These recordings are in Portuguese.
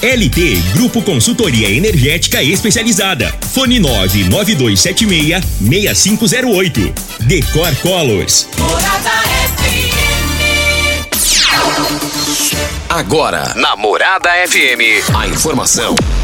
LT Grupo Consultoria Energética Especializada. Fone 99276 6508. Decor Colors. Morada Agora, na Morada FM, a informação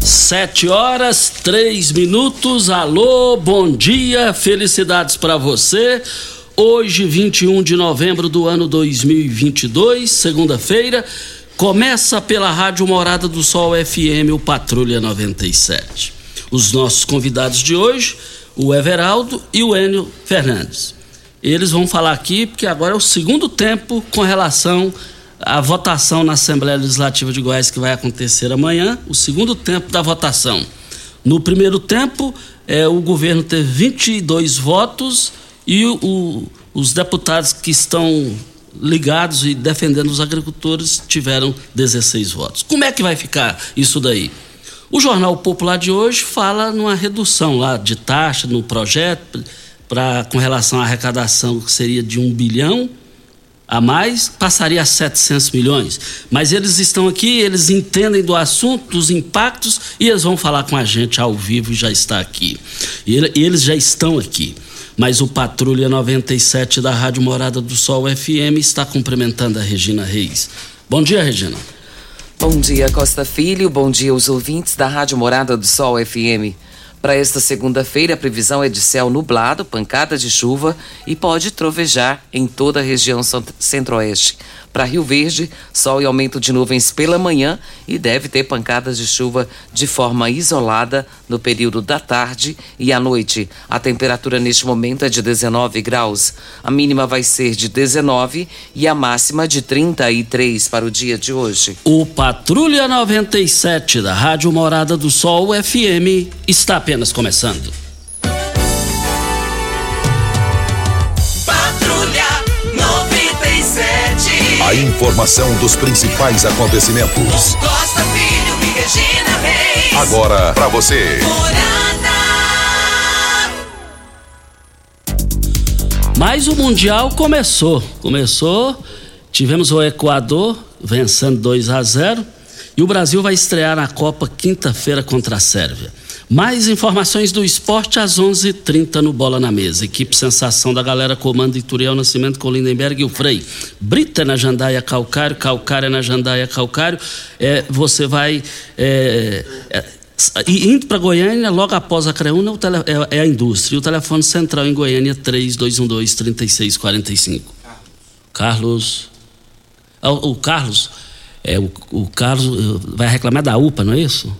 Sete horas, três minutos. Alô, bom dia, felicidades para você. Hoje, 21 de novembro do ano 2022, segunda-feira, começa pela Rádio Morada do Sol FM, o Patrulha 97. Os nossos convidados de hoje, o Everaldo e o Enio Fernandes. Eles vão falar aqui porque agora é o segundo tempo com relação a votação na Assembleia Legislativa de Goiás que vai acontecer amanhã, o segundo tempo da votação. No primeiro tempo, é, o governo teve 22 votos e o, o, os deputados que estão ligados e defendendo os agricultores tiveram 16 votos. Como é que vai ficar isso daí? O Jornal Popular de hoje fala numa redução lá de taxa no projeto para com relação à arrecadação que seria de um bilhão a mais, passaria a 700 milhões. Mas eles estão aqui, eles entendem do assunto, dos impactos, e eles vão falar com a gente ao vivo e já está aqui. E eles já estão aqui. Mas o Patrulha 97 da Rádio Morada do Sol FM está cumprimentando a Regina Reis. Bom dia, Regina. Bom dia, Costa Filho. Bom dia aos ouvintes da Rádio Morada do Sol FM. Para esta segunda-feira, a previsão é de céu nublado, pancada de chuva e pode trovejar em toda a região centro-oeste. Para Rio Verde, sol e aumento de nuvens pela manhã e deve ter pancadas de chuva de forma isolada no período da tarde e à noite. A temperatura neste momento é de 19 graus. A mínima vai ser de 19 e a máxima de 33 para o dia de hoje. O Patrulha 97 da Rádio Morada do Sol FM está apenas começando. A informação dos principais acontecimentos. Costa Filho e Regina Reis. Agora para você. Mas o Mundial começou. Começou. Tivemos o Equador vencendo 2 a 0 e o Brasil vai estrear na Copa quinta-feira contra a Sérvia. Mais informações do esporte às 11:30 h 30 no Bola na Mesa. Equipe Sensação da Galera comando Ituriel Nascimento com Lindenberg e o Frei. Brita na Jandaia Calcário, Calcário na Jandaia Calcário. É, você vai. É, é, indo para Goiânia, logo após a Creúna, tele, é, é, a indústria. O telefone central em Goiânia 3212-3645. Carlos. O, o Carlos. É, o, o Carlos vai reclamar da UPA, não é isso?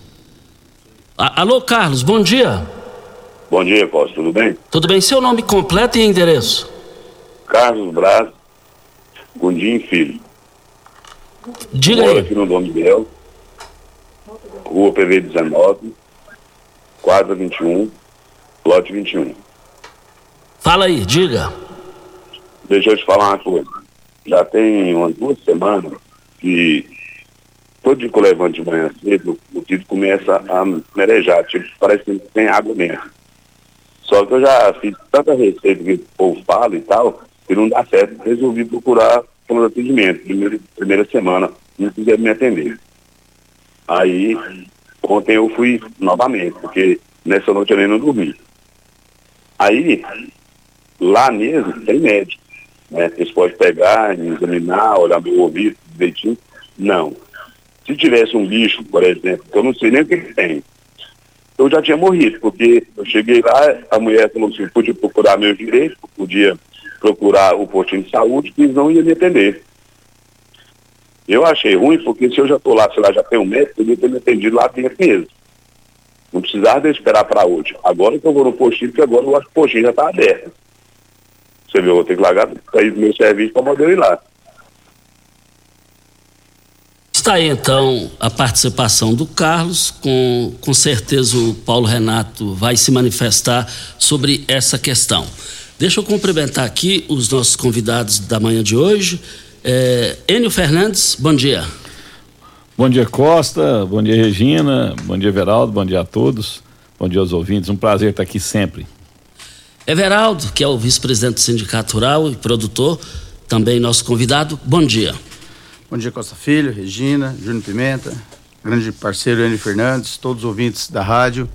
Alô, Carlos, bom dia. Bom dia, Costa, tudo bem? Tudo bem. Seu nome completo e endereço? Carlos Braz, Gundim Filho. Diga Moro aí. aqui no Dom Miguel, Rua PV 19, quadra 21, lote 21. Fala aí, diga. Deixa eu te falar uma coisa. Já tem umas duas semanas que todo dia que eu levanto de manhã cedo, o título começa a merejar, tipo, parece que tem água mesmo. Só que eu já fiz tanta receita que o povo fala e tal, que não dá certo. Resolvi procurar pelo atendimento, primeira, primeira semana, não quiseram me atender. Aí, ontem eu fui novamente, porque nessa noite eu nem não dormi. Aí, lá mesmo, tem médico. Né? Eles podem pegar, examinar, olhar meu ouvido, direitinho. Não. Se tivesse um bicho, por exemplo, que eu não sei nem o que tem, eu já tinha morrido, porque eu cheguei lá, a mulher falou assim, podia procurar meus direitos, podia procurar o postinho de saúde, que eles não iam me atender. Eu achei ruim, porque se eu já estou lá, sei lá, já tenho um médico, podia ter me atendido lá dentro mesmo. Não precisava esperar para hoje. Agora que eu vou no postinho, porque agora eu acho que o postinho já está aberto. Você viu, eu vou ter que largar sair do meu serviço para poder ir lá. Está aí então a participação do Carlos, com, com certeza o Paulo Renato vai se manifestar sobre essa questão. Deixa eu cumprimentar aqui os nossos convidados da manhã de hoje. É, Enio Fernandes, bom dia. Bom dia, Costa. Bom dia, Regina. Bom dia, Everaldo. Bom dia a todos. Bom dia aos ouvintes. Um prazer estar aqui sempre. Everaldo, que é o vice-presidente do Sindicato Rural e produtor, também nosso convidado. Bom dia. Bom dia, Costa Filho, Regina, Júnior Pimenta, grande parceiro Enio Fernandes, todos os ouvintes da rádio.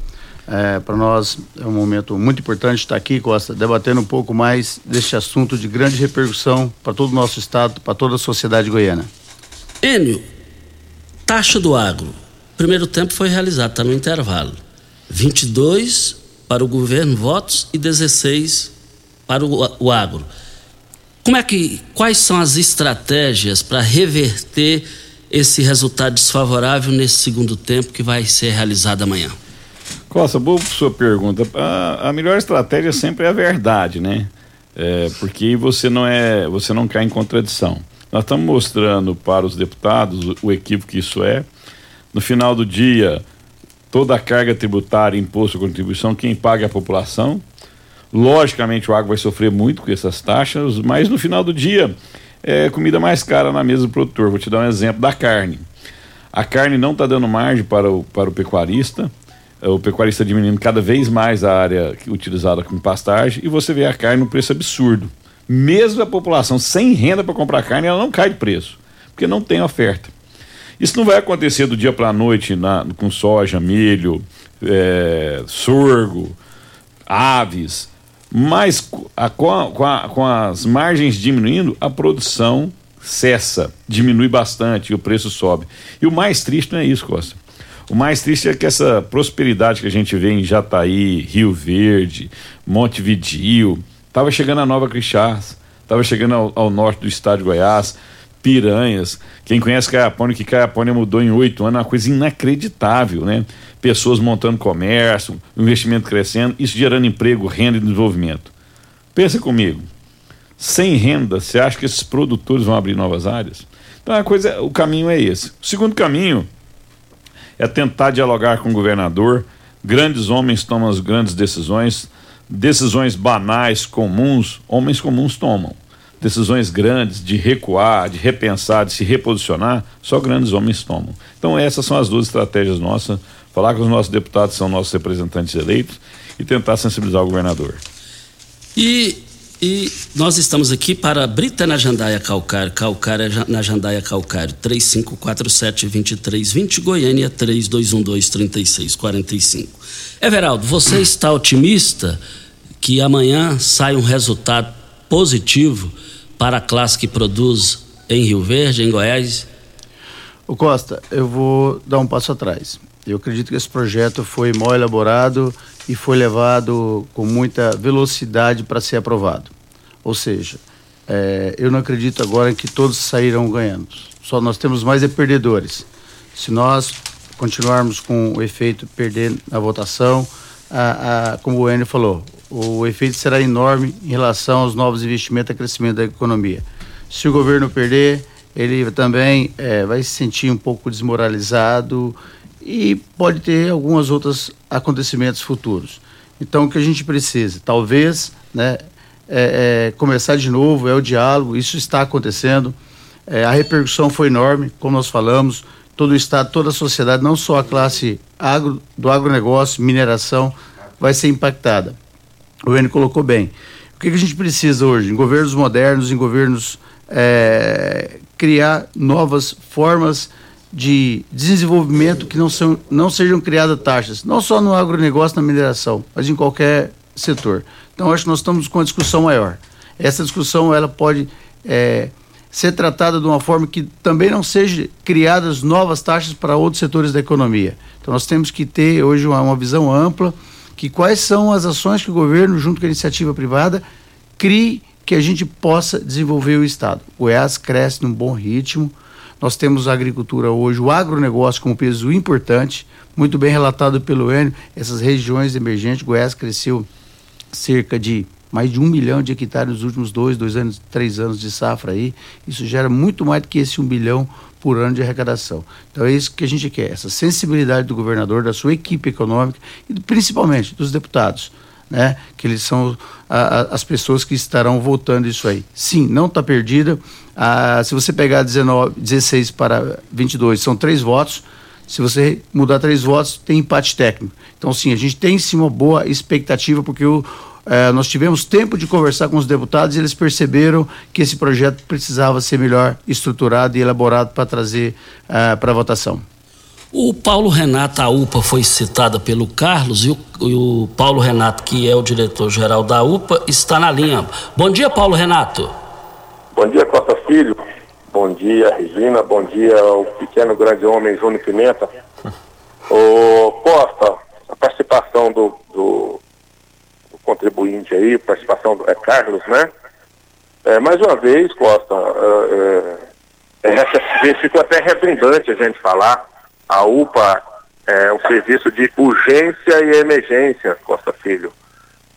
É, Para nós é um momento muito importante estar aqui, Costa, debatendo um pouco mais deste assunto de grande repercussão para todo o nosso estado, para toda a sociedade goiana. Enio, taxa do agro. Primeiro tempo foi realizado, está no intervalo. 22 para o governo votos e 16 para o, o agro. Como é que quais são as estratégias para reverter esse resultado desfavorável nesse segundo tempo que vai ser realizado amanhã? Costa, boa sua pergunta. A, a melhor estratégia sempre é a verdade, né? É, porque você não é, você não cai em contradição. Nós estamos mostrando para os deputados o, o equívoco que isso é. No final do dia, toda a carga tributária, imposto, contribuição, quem paga é a população. Logicamente, o agro vai sofrer muito com essas taxas, mas no final do dia é comida mais cara na mesa do produtor. Vou te dar um exemplo da carne. A carne não está dando margem para o, para o pecuarista, é, o pecuarista diminuindo cada vez mais a área utilizada como pastagem e você vê a carne no preço absurdo. Mesmo a população sem renda para comprar carne, ela não cai de preço, porque não tem oferta. Isso não vai acontecer do dia para a noite na, com soja, milho, é, sorgo, aves. Mas a, com, a, com, as margens diminuindo, a produção cessa, diminui bastante e o preço sobe. E o mais triste não é isso, Costa. O mais triste é que essa prosperidade que a gente vê em Jataí, Rio Verde, Montevidio, estava chegando a Nova Crixás, estava chegando ao, ao, norte do estado de Goiás, Piranhas. Quem conhece Caiapônia, que Caiapônia mudou em oito anos, é uma coisa inacreditável, né? Pessoas montando comércio, investimento crescendo, isso gerando emprego, renda e desenvolvimento. Pensa comigo, sem renda, você acha que esses produtores vão abrir novas áreas? Então a coisa, o caminho é esse. O segundo caminho é tentar dialogar com o governador. Grandes homens tomam as grandes decisões, decisões banais, comuns, homens comuns tomam. Decisões grandes de recuar, de repensar, de se reposicionar, só grandes homens tomam. Então essas são as duas estratégias nossas, falar com os nossos deputados, são nossos representantes eleitos, e tentar sensibilizar o governador. E e nós estamos aqui para Brita na Jandaia Calcário, Calcário na Jandaia Calcário, 3547-2320, Goiânia 3212-3645. Everaldo, você está otimista que amanhã sai um resultado positivo para a classe que produz em Rio Verde, em Goiás? O Costa, eu vou dar um passo atrás. Eu acredito que esse projeto foi mal elaborado e foi levado com muita velocidade para ser aprovado. Ou seja, é, eu não acredito agora que todos sairão ganhando. Só nós temos mais é perdedores. Se nós continuarmos com o efeito perder na votação, a, a, como o Enio falou, o efeito será enorme em relação aos novos investimentos e crescimento da economia. Se o governo perder, ele também é, vai se sentir um pouco desmoralizado e pode ter alguns outros acontecimentos futuros. Então, o que a gente precisa, talvez, né, é, é, começar de novo, é o diálogo, isso está acontecendo. É, a repercussão foi enorme, como nós falamos, todo o Estado, toda a sociedade, não só a classe agro, do agronegócio, mineração, vai ser impactada. O Enio colocou bem. O que, que, a gente precisa hoje? Em governos modernos, em governos é, criar novas formas de desenvolvimento que não, são, não sejam criadas taxas, não só no agronegócio, na mineração, mas em qualquer setor. Então, acho que nós estamos com uma discussão maior. Essa discussão ela pode é, ser tratada de uma forma que também não seja criadas novas taxas para outros setores da economia. Então, nós temos que ter hoje uma, uma visão ampla que quais são as ações que o governo, junto com a iniciativa privada, crie que a gente possa desenvolver o Estado. O Goiás cresce num bom ritmo. Nós temos a agricultura hoje, o agronegócio com um peso importante, muito bem relatado pelo Enio, essas regiões emergentes. Goiás cresceu cerca de mais de um milhão de hectares nos últimos dois, dois anos, três anos de safra aí. Isso gera muito mais do que esse um bilhão por ano de arrecadação. Então é isso que a gente quer, essa sensibilidade do governador, da sua equipe econômica e principalmente dos deputados. Né? Que eles são a, a, as pessoas que estarão votando isso aí. Sim, não está perdida. Ah, se você pegar 19, 16 para 22, são três votos. Se você mudar três votos, tem empate técnico. Então, sim, a gente tem sim uma boa expectativa, porque o, eh, nós tivemos tempo de conversar com os deputados e eles perceberam que esse projeto precisava ser melhor estruturado e elaborado para trazer eh, para votação. O Paulo Renato, a UPA foi citada pelo Carlos e o, e o Paulo Renato, que é o diretor-geral da UPA, está na linha. Bom dia, Paulo Renato. Bom dia, Costa Filho. Bom dia, Regina. Bom dia ao pequeno grande homem Júnior Pimenta. Ô, Costa, a participação do, do, do contribuinte aí, participação do é Carlos, né? É, mais uma vez, Costa, é, é, ficou até redundante a gente falar. A UPA é um serviço de urgência e emergência, Costa Filho.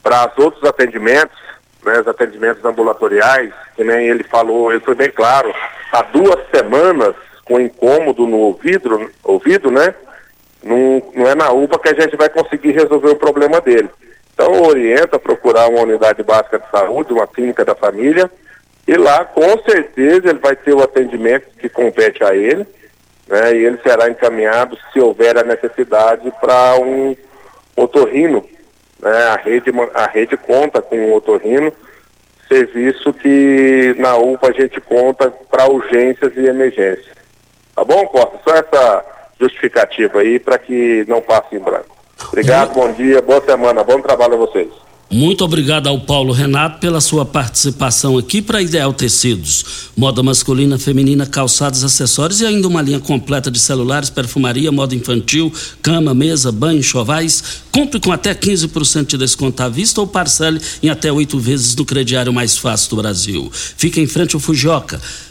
Para os outros atendimentos, né, os atendimentos ambulatoriais, que nem ele falou, ele foi bem claro, há duas semanas com incômodo no ouvido, ouvido né? Não, não é na UPA que a gente vai conseguir resolver o problema dele. Então orienta a procurar uma unidade básica de saúde, uma clínica da família, e lá com certeza ele vai ter o atendimento que compete a ele, né? E ele será encaminhado, se houver a necessidade, para um otorrino. Né? A, rede, a rede conta com um otorrino, serviço que na UPA a gente conta para urgências e emergências. Tá bom, Costa? Só essa justificativa aí para que não passe em branco. Obrigado, bom dia, boa semana, bom trabalho a vocês. Muito obrigado ao Paulo Renato pela sua participação aqui para Ideal Tecidos. Moda masculina, feminina, calçados, acessórios e ainda uma linha completa de celulares, perfumaria, moda infantil, cama, mesa, banho, chovais. Compre com até 15% de desconto à vista ou parcele em até oito vezes no crediário mais fácil do Brasil. Fica em frente ao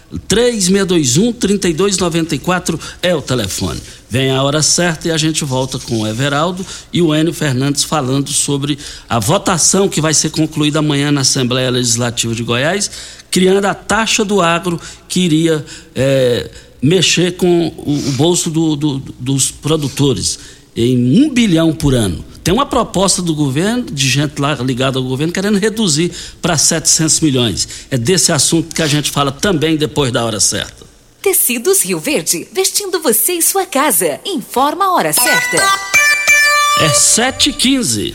Fujioka. 3621-3294 é o telefone. Vem a hora certa e a gente volta com o Everaldo e o Enio Fernandes falando sobre a votação que vai ser concluída amanhã na Assembleia Legislativa de Goiás, criando a taxa do agro que iria é, mexer com o, o bolso do, do, dos produtores em um bilhão por ano. Tem uma proposta do governo, de gente lá ligada ao governo, querendo reduzir para 700 milhões. É desse assunto que a gente fala também depois da hora certa. Tecidos Rio Verde, vestindo você e sua casa. Informa a hora certa. É 7h15.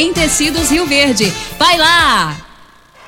Tecidos Rio Verde. Vai lá!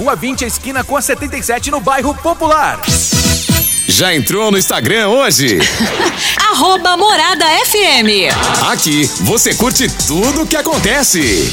Rua 20, esquina com a 77, no bairro Popular. Já entrou no Instagram hoje? Arroba Morada FM. Aqui você curte tudo o que acontece.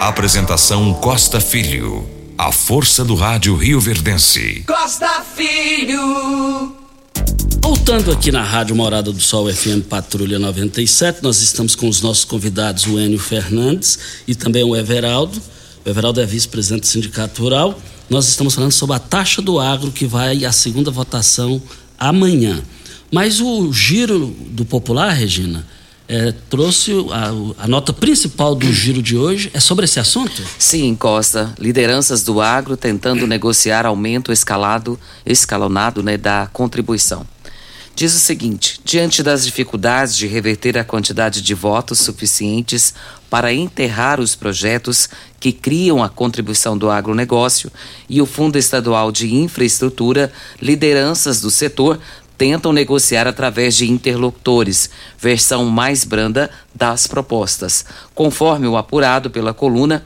Apresentação Costa Filho. A força do rádio Rio Verdense. Costa Filho. Voltando aqui na Rádio Morada do Sol FM Patrulha 97, nós estamos com os nossos convidados, o Enio Fernandes e também o Everaldo. O Everaldo é vice-presidente do Sindicato Rural. Nós estamos falando sobre a taxa do agro que vai à segunda votação amanhã. Mas o giro do popular, Regina, é, trouxe a, a, nota principal do giro de hoje é sobre esse assunto? Sim, Costa. Lideranças do agro tentando negociar aumento escalado, escalonado né, da contribuição. Diz o seguinte: diante das dificuldades de reverter a quantidade de votos suficientes para enterrar os projetos que criam a contribuição do agronegócio e o Fundo Estadual de Infraestrutura, lideranças do setor tentam negociar através de interlocutores, versão mais branda das propostas. Conforme o apurado pela coluna,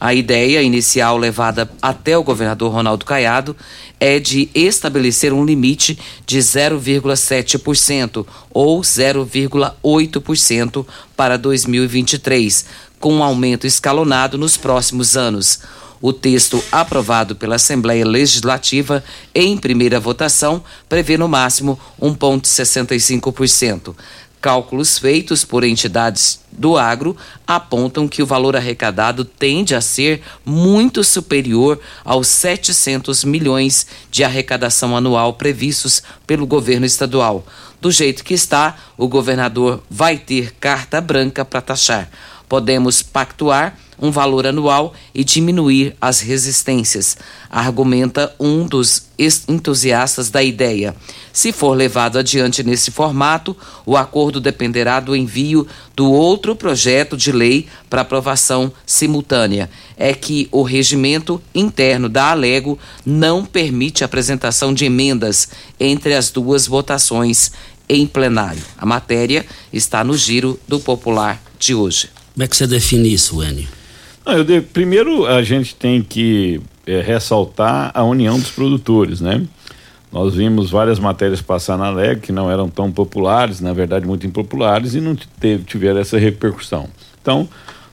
a ideia inicial levada até o governador Ronaldo Caiado é de estabelecer um limite de 0,7% ou 0,8% para 2023, com um aumento escalonado nos próximos anos. O texto aprovado pela Assembleia Legislativa em primeira votação prevê no máximo 1,65%. Cálculos feitos por entidades do agro apontam que o valor arrecadado tende a ser muito superior aos 700 milhões de arrecadação anual previstos pelo governo estadual. Do jeito que está, o governador vai ter carta branca para taxar. Podemos pactuar um valor anual e diminuir as resistências, argumenta um dos entusiastas da ideia. Se for levado adiante nesse formato, o acordo dependerá do envio do outro projeto de lei para aprovação simultânea. É que o regimento interno da Alego não permite a apresentação de emendas entre as duas votações em plenário. A matéria está no giro do popular de hoje. Como é que você define isso, Enio? Não, de, primeiro a gente tem que é, ressaltar a união dos produtores, né? Nós vimos várias matérias passar na LEG que não eram tão populares, na verdade muito impopulares, e não teve, tiveram essa repercussão. Então,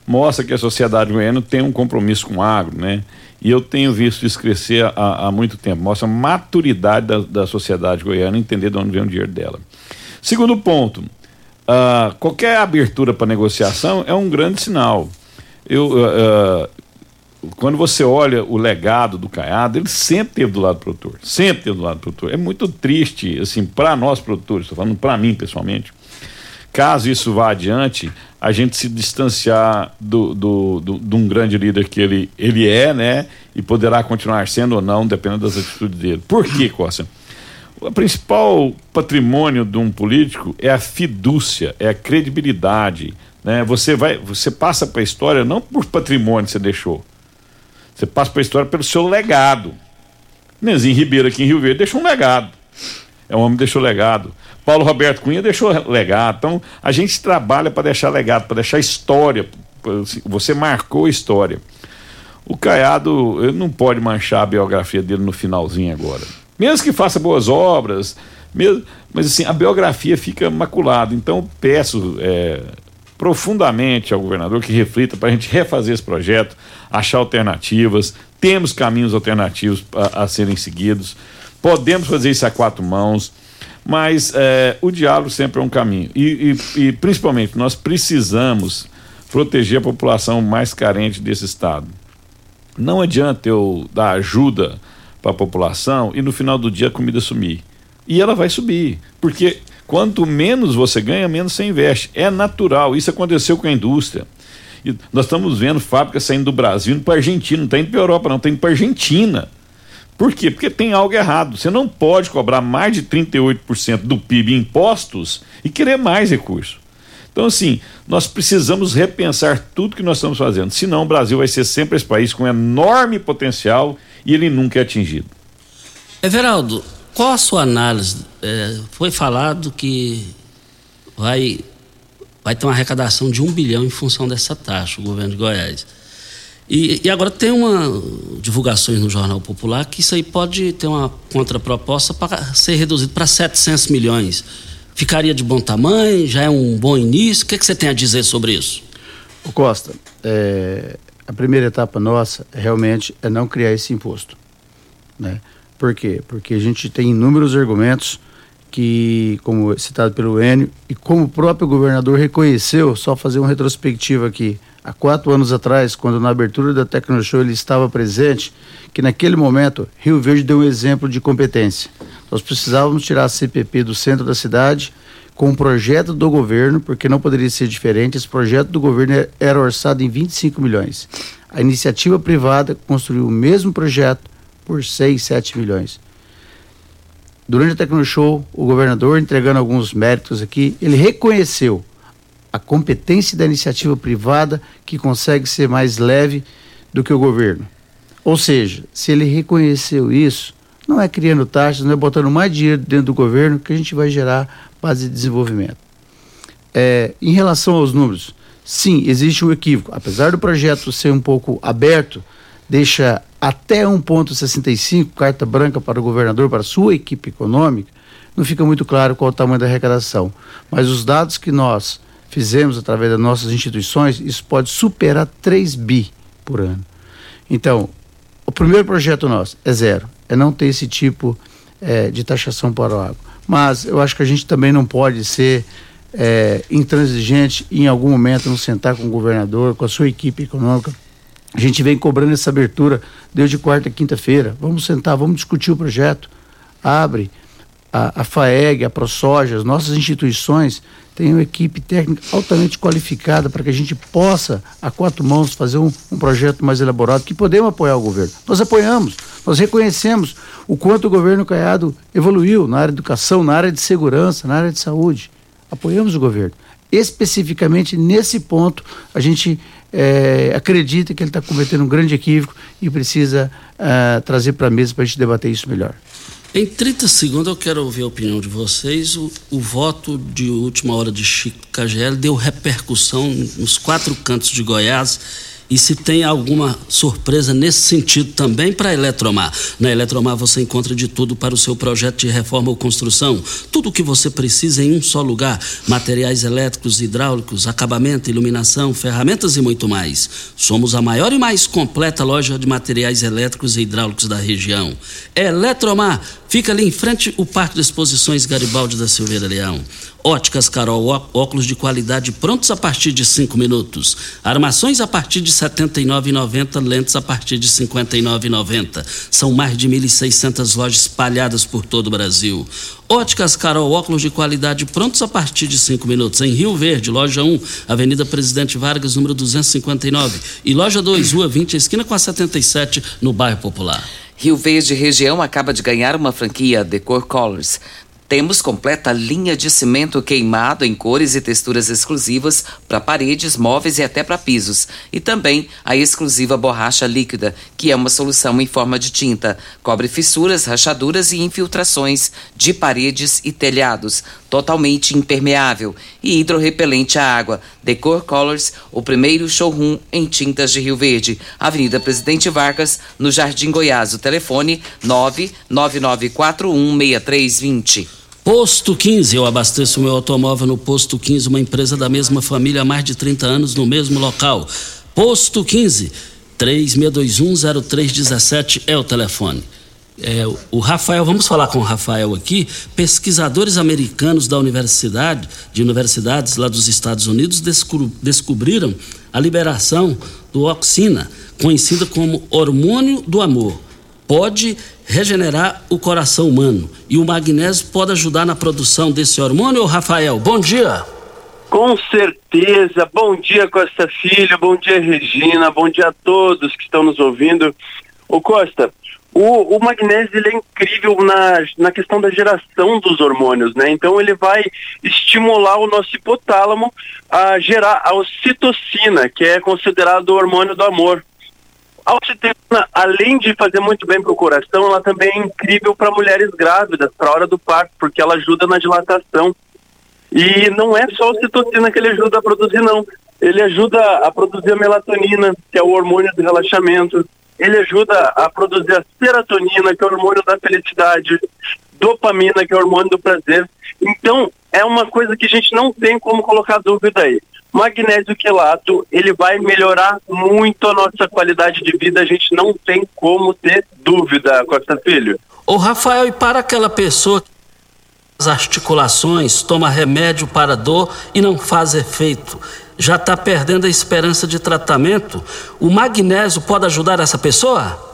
mostra que a sociedade goiana tem um compromisso com o agro, né? E eu tenho visto isso crescer há, há muito tempo. Mostra a maturidade da, da sociedade goiana, entender de onde vem o dinheiro dela. Segundo ponto, uh, qualquer abertura para negociação é um grande sinal. Eu, uh, quando você olha o legado do Caiado, ele sempre teve do lado do produtor, sempre teve do lado do produtor. É muito triste, assim, para nós produtores, estou falando para mim pessoalmente, caso isso vá adiante, a gente se distanciar do, do, do, de um grande líder que ele, ele é, né? E poderá continuar sendo ou não, dependendo das atitudes dele. Por quê, Costa? O principal patrimônio de um político é a fidúcia, é a credibilidade, né? Você vai, você passa para a história não por patrimônio que você deixou. Você passa para a história pelo seu legado. Nenzinho Ribeiro aqui em Rio Verde deixou um legado. É um homem que deixou legado. Paulo Roberto Cunha deixou legado. Então, a gente trabalha para deixar legado, para deixar história. Assim, você marcou a história. O Caiado ele não pode manchar a biografia dele no finalzinho agora. Mesmo que faça boas obras, mesmo, mas assim, a biografia fica maculada. Então, peço é, profundamente ao governador que reflita para a gente refazer esse projeto, achar alternativas. Temos caminhos alternativos a, a serem seguidos. Podemos fazer isso a quatro mãos, mas é, o diálogo sempre é um caminho. E, e, e, principalmente, nós precisamos proteger a população mais carente desse Estado. Não adianta eu dar ajuda para a população e no final do dia a comida sumir. E ela vai subir, porque quanto menos você ganha, menos você investe. É natural, isso aconteceu com a indústria. E nós estamos vendo fábricas saindo do Brasil indo para a Argentina, não está indo para a Europa, não, está indo para a Argentina. Por quê? Porque tem algo errado. Você não pode cobrar mais de 38% do PIB em impostos e querer mais recursos. Então, assim, nós precisamos repensar tudo que nós estamos fazendo. Senão, o Brasil vai ser sempre esse país com enorme potencial e ele nunca é atingido. Everaldo, qual a sua análise? É, foi falado que vai, vai ter uma arrecadação de um bilhão em função dessa taxa, o governo de Goiás. E, e, agora tem uma divulgações no Jornal Popular que isso aí pode ter uma contraproposta para ser reduzido para 700 milhões. Ficaria de bom tamanho? Já é um bom início? O que, que você tem a dizer sobre isso? O Costa, é, a primeira etapa nossa realmente é não criar esse imposto. Né? Por quê? Porque a gente tem inúmeros argumentos que, como citado pelo Enio, e como o próprio governador reconheceu, só fazer uma retrospectiva aqui, há quatro anos atrás, quando na abertura da Tecnoshow ele estava presente, que naquele momento Rio Verde deu um exemplo de competência. Nós precisávamos tirar a CPP do centro da cidade com um projeto do governo, porque não poderia ser diferente. Esse projeto do governo era orçado em 25 milhões. A iniciativa privada construiu o mesmo projeto por 6, 7 milhões. Durante a Tecnoshow, o governador, entregando alguns méritos aqui, ele reconheceu a competência da iniciativa privada que consegue ser mais leve do que o governo. Ou seja, se ele reconheceu isso, não é criando taxas, não é botando mais dinheiro dentro do governo que a gente vai gerar base de desenvolvimento. É, em relação aos números, sim, existe um equívoco. Apesar do projeto ser um pouco aberto, deixa até 1,65 carta branca para o governador, para a sua equipe econômica, não fica muito claro qual o tamanho da arrecadação. Mas os dados que nós fizemos através das nossas instituições, isso pode superar 3 bi por ano. Então, o primeiro projeto nosso é zero, é não ter esse tipo é, de taxação para o água. Mas eu acho que a gente também não pode ser é, intransigente em algum momento não sentar com o governador, com a sua equipe econômica. A gente vem cobrando essa abertura desde quarta e quinta-feira. Vamos sentar, vamos discutir o projeto. Abre a, a FAEG, a ProSoja, as nossas instituições tem uma equipe técnica altamente qualificada para que a gente possa, a quatro mãos, fazer um, um, projeto mais elaborado, que podemos apoiar o governo. Nós apoiamos, nós reconhecemos o quanto o governo Caiado evoluiu na área de educação, na área de segurança, na área de saúde. Apoiamos o governo. Especificamente nesse ponto, a gente é, acredita que ele está cometendo um grande equívoco e precisa uh, trazer para a mesa para a gente debater isso melhor. Em 30 segundos eu quero ouvir a opinião de vocês. O, o voto de última hora de Chico KGL deu repercussão nos quatro cantos de Goiás e se tem alguma surpresa nesse sentido também para a Eletromar. Na Eletromar você encontra de tudo para o seu projeto de reforma ou construção. Tudo o que você precisa em um só lugar: materiais elétricos, hidráulicos, acabamento, iluminação, ferramentas e muito mais. Somos a maior e mais completa loja de materiais elétricos e hidráulicos da região. Eletromar fica ali em frente o Parque de Exposições Garibaldi da Silveira Leão. Óticas Carol, óculos de qualidade prontos a partir de cinco minutos. Armações a partir de 79,90, lentes a partir de R$ 59,90. São mais de 1.600 lojas espalhadas por todo o Brasil. Óticas Carol, óculos de qualidade prontos a partir de cinco minutos. Em Rio Verde, loja 1, Avenida Presidente Vargas, número 259. E loja 2, Rua 20, esquina com a 77, no bairro Popular. Rio Verde Região acaba de ganhar uma franquia Decor Colors. Temos completa linha de cimento queimado em cores e texturas exclusivas para paredes, móveis e até para pisos. E também a exclusiva borracha líquida, que é uma solução em forma de tinta. Cobre fissuras, rachaduras e infiltrações de paredes e telhados. Totalmente impermeável e hidrorrepelente à água. Decor Colors, o primeiro showroom em tintas de Rio Verde. Avenida Presidente Vargas, no Jardim Goiás. O telefone 999416320. Posto 15, eu abasteço meu automóvel no Posto 15, uma empresa da mesma família há mais de 30 anos no mesmo local. Posto 15, 36210317 é o telefone. É, o Rafael, vamos falar com o Rafael aqui. Pesquisadores americanos da universidade, de universidades lá dos Estados Unidos, descobriram a liberação do oxina conhecida como hormônio do amor. Pode regenerar o coração humano e o magnésio pode ajudar na produção desse hormônio. Rafael, bom dia. Com certeza. Bom dia, Costa Filho. Bom dia, Regina. Bom dia a todos que estão nos ouvindo. O Costa, o, o magnésio é incrível na, na questão da geração dos hormônios, né? Então ele vai estimular o nosso hipotálamo a gerar a ocitocina, que é considerado o hormônio do amor. A ocitocina, além de fazer muito bem para o coração, ela também é incrível para mulheres grávidas, para a hora do parto, porque ela ajuda na dilatação. E não é só a ocitocina que ele ajuda a produzir, não. Ele ajuda a produzir a melatonina, que é o hormônio do relaxamento ele ajuda a produzir a serotonina, que é o hormônio da felicidade, dopamina, que é o hormônio do prazer. Então, é uma coisa que a gente não tem como colocar dúvida aí. Magnésio quelato, ele vai melhorar muito a nossa qualidade de vida, a gente não tem como ter dúvida, Costa Filho. Ô Rafael, e para aquela pessoa que as articulações, toma remédio para dor e não faz efeito, já está perdendo a esperança de tratamento, o magnésio pode ajudar essa pessoa?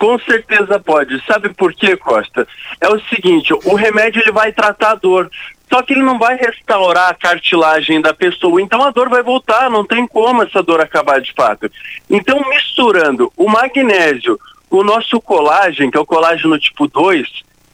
Com certeza pode. Sabe por quê, Costa? É o seguinte, o remédio ele vai tratar a dor, só que ele não vai restaurar a cartilagem da pessoa, então a dor vai voltar, não tem como essa dor acabar de fato. Então, misturando o magnésio com o nosso colágeno, que é o colágeno tipo 2,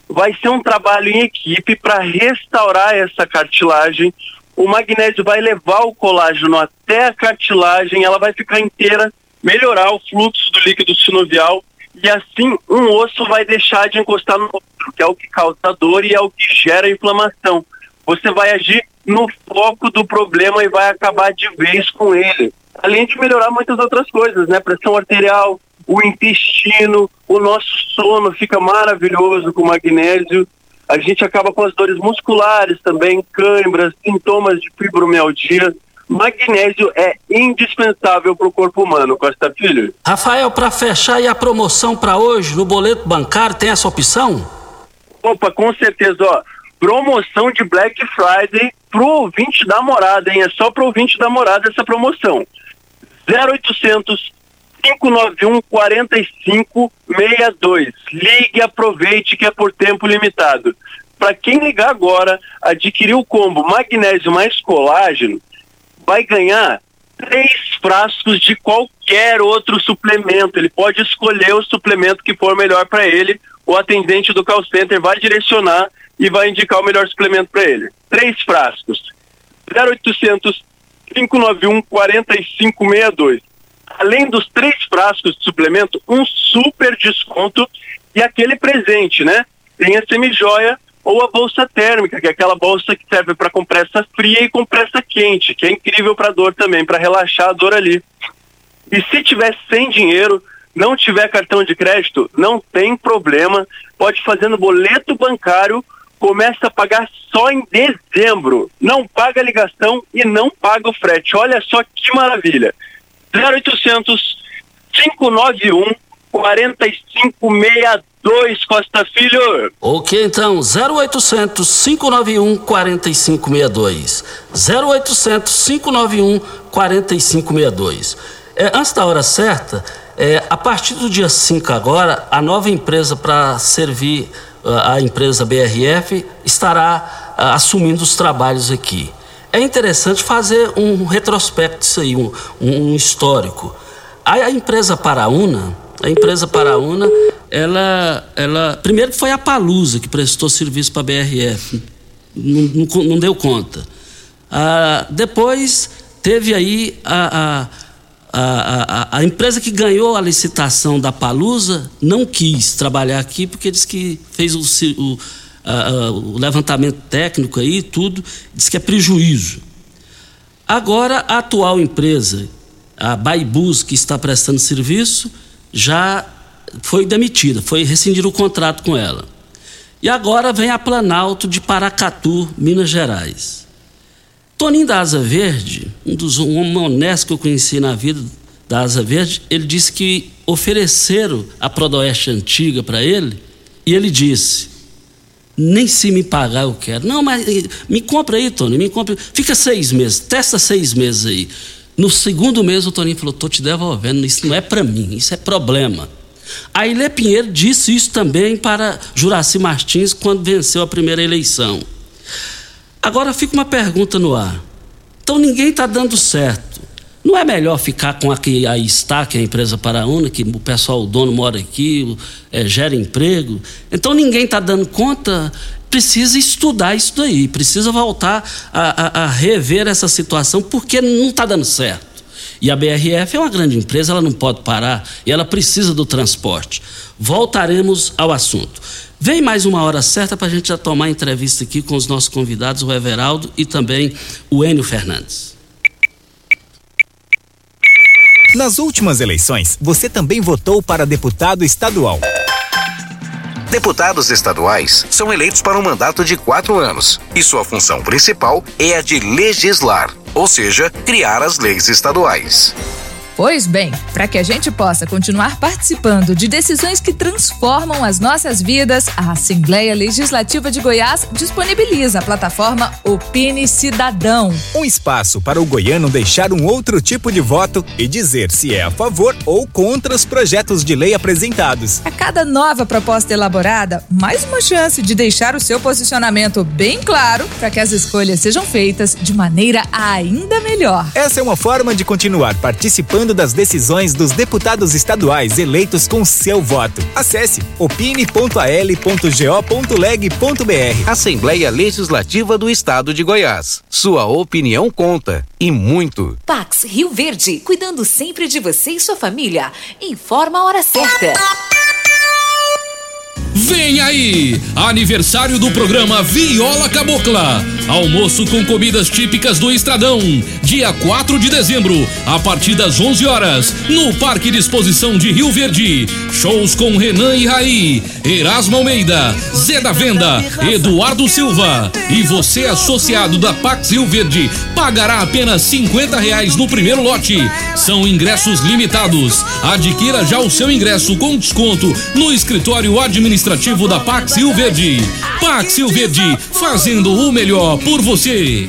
vai ser um trabalho em equipe para restaurar essa cartilagem, o magnésio vai levar o colágeno até a cartilagem, ela vai ficar inteira, melhorar o fluxo do líquido sinovial e assim um osso vai deixar de encostar no outro, que é o que causa dor e é o que gera inflamação. Você vai agir no foco do problema e vai acabar de vez com ele. Além de melhorar muitas outras coisas, né? Pressão arterial, o intestino, o nosso sono fica maravilhoso com magnésio a gente acaba com as dores musculares também, câimbras, sintomas de fibromialgia. Magnésio é indispensável para o corpo humano, Costa Filho. Rafael, para fechar e a promoção para hoje no boleto bancário, tem essa opção? Opa, com certeza, ó. Promoção de Black Friday pro ouvinte da morada, hein? É só pro ouvinte da morada essa promoção. 0800 591 4562. Ligue aproveite que é por tempo limitado. Para quem ligar agora, adquirir o combo magnésio mais colágeno, vai ganhar três frascos de qualquer outro suplemento. Ele pode escolher o suplemento que for melhor para ele. O atendente do call center vai direcionar e vai indicar o melhor suplemento para ele. Três frascos. 0800 591 4562 além dos três frascos de suplemento, um super desconto e aquele presente, né? Tem a semijoia ou a bolsa térmica, que é aquela bolsa que serve para compressa fria e compressa quente, que é incrível para dor também, para relaxar a dor ali. E se tiver sem dinheiro, não tiver cartão de crédito, não tem problema, pode fazer no boleto bancário, começa a pagar só em dezembro. Não paga ligação e não paga o frete. Olha só que maravilha. 0800 591 4562 Costa Filho. Ok, então, 0800 591 4562. 0800 591 4562. É, antes da hora certa, é, a partir do dia 5 agora, a nova empresa para servir a empresa BRF estará uh, assumindo os trabalhos aqui é interessante fazer um retrospecto disso aí, um, um histórico. A, a, empresa Paraúna, a empresa Paraúna, ela, ela primeiro foi a Palusa que prestou serviço para a BRF, não, não, não, deu conta. Ah, depois teve aí a, a, a, a, empresa que ganhou a licitação da Palusa não quis trabalhar aqui porque disse que fez o, o uh, o levantamento técnico aí, tudo, diz que é prejuízo. Agora, a atual empresa, a Baibus, que está prestando serviço, já foi demitida, foi rescindir o contrato com ela. E agora vem a Planalto de Paracatu, Minas Gerais. Toninho da Asa Verde, um dos um homem honesto que eu conheci na vida da Asa Verde, ele disse que ofereceram a Prodoeste antiga para ele, e ele disse: nem se me pagar eu quero. Não, mas eh, me compra aí, Tony, me compra. Fica seis meses, testa seis meses aí. No segundo mês, o Toninho falou: tô te devolvendo, isso não é para mim, isso é problema. A Ilê Pinheiro disse isso também para Juraci Martins quando venceu a primeira eleição. Agora fica uma pergunta no ar. Então ninguém está dando certo. Não é melhor ficar com a que aí está, que é a empresa Paraúna, que o pessoal, o dono mora aqui, é, gera emprego. Então ninguém está dando conta. Precisa estudar isso daí, precisa voltar a, a, a rever essa situação, porque não está dando certo. E a BRF é uma grande empresa, ela não pode parar e ela precisa do transporte. Voltaremos ao assunto. Vem mais uma hora certa para a gente já tomar entrevista aqui com os nossos convidados, o Everaldo e também o Enio Fernandes. Nas últimas eleições, você também votou para deputado estadual. Deputados estaduais são eleitos para um mandato de quatro anos e sua função principal é a de legislar, ou seja, criar as leis estaduais. Pois bem, para que a gente possa continuar participando de decisões que transformam as nossas vidas, a Assembleia Legislativa de Goiás disponibiliza a plataforma Opine Cidadão. Um espaço para o goiano deixar um outro tipo de voto e dizer se é a favor ou contra os projetos de lei apresentados. A cada nova proposta elaborada, mais uma chance de deixar o seu posicionamento bem claro para que as escolhas sejam feitas de maneira ainda melhor. Essa é uma forma de continuar participando das decisões dos deputados estaduais eleitos com seu voto. Acesse opine.al.go.leg.br. Assembleia Legislativa do Estado de Goiás. Sua opinião conta e muito. Pax Rio Verde, cuidando sempre de você e sua família. Informa a hora certa. Vem aí! Aniversário do programa Viola Cabocla. Almoço com comidas típicas do Estradão. Dia 4 de dezembro, a partir das 11 horas, no Parque de Exposição de Rio Verde. Shows com Renan e Raí, Erasmo Almeida, Zé da Venda, Eduardo Silva. E você, associado da Pax Rio Verde, pagará apenas 50 reais no primeiro lote. São ingressos limitados. Adquira já o seu ingresso com desconto no escritório administrativo da Pax Rio Verde. Pax Rio Verde, fazendo o melhor por você.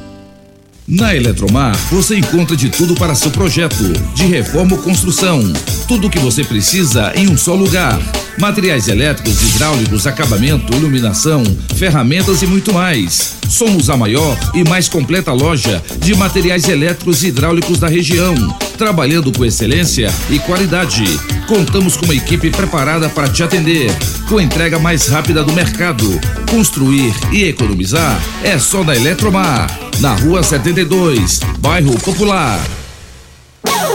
Na Eletromar, você encontra de tudo para seu projeto, de reforma ou construção. Tudo o que você precisa em um só lugar. Materiais elétricos, hidráulicos, acabamento, iluminação, ferramentas e muito mais. Somos a maior e mais completa loja de materiais elétricos e hidráulicos da região, trabalhando com excelência e qualidade. Contamos com uma equipe preparada para te atender, com entrega mais rápida do mercado. Construir e economizar é só da Eletromar, na Rua 72, Bairro Popular.